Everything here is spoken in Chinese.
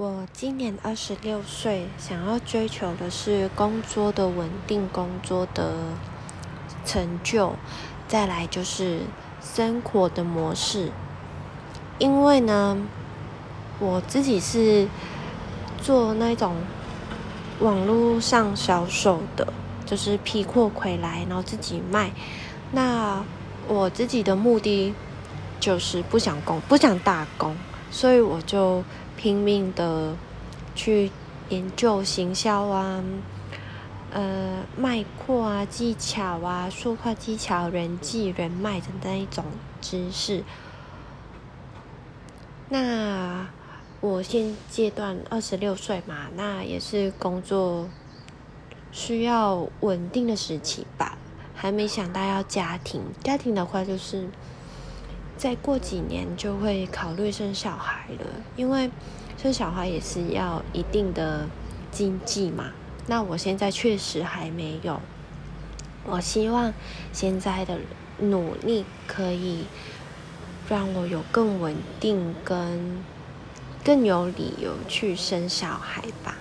我今年二十六岁，想要追求的是工作的稳定，工作的成就，再来就是生活的模式。因为呢，我自己是做那种网络上销售的，就是批货回来，然后自己卖。那我自己的目的就是不想工，不想打工，所以我就。拼命的去研究行销啊，呃，卖货啊，技巧啊，说话技巧、人际、人脉的那一种知识。那我现阶段二十六岁嘛，那也是工作需要稳定的时期吧，还没想到要家庭。家庭的话，就是。再过几年就会考虑生小孩了，因为生小孩也是要一定的经济嘛。那我现在确实还没有，我希望现在的努力可以让我有更稳定跟更有理由去生小孩吧。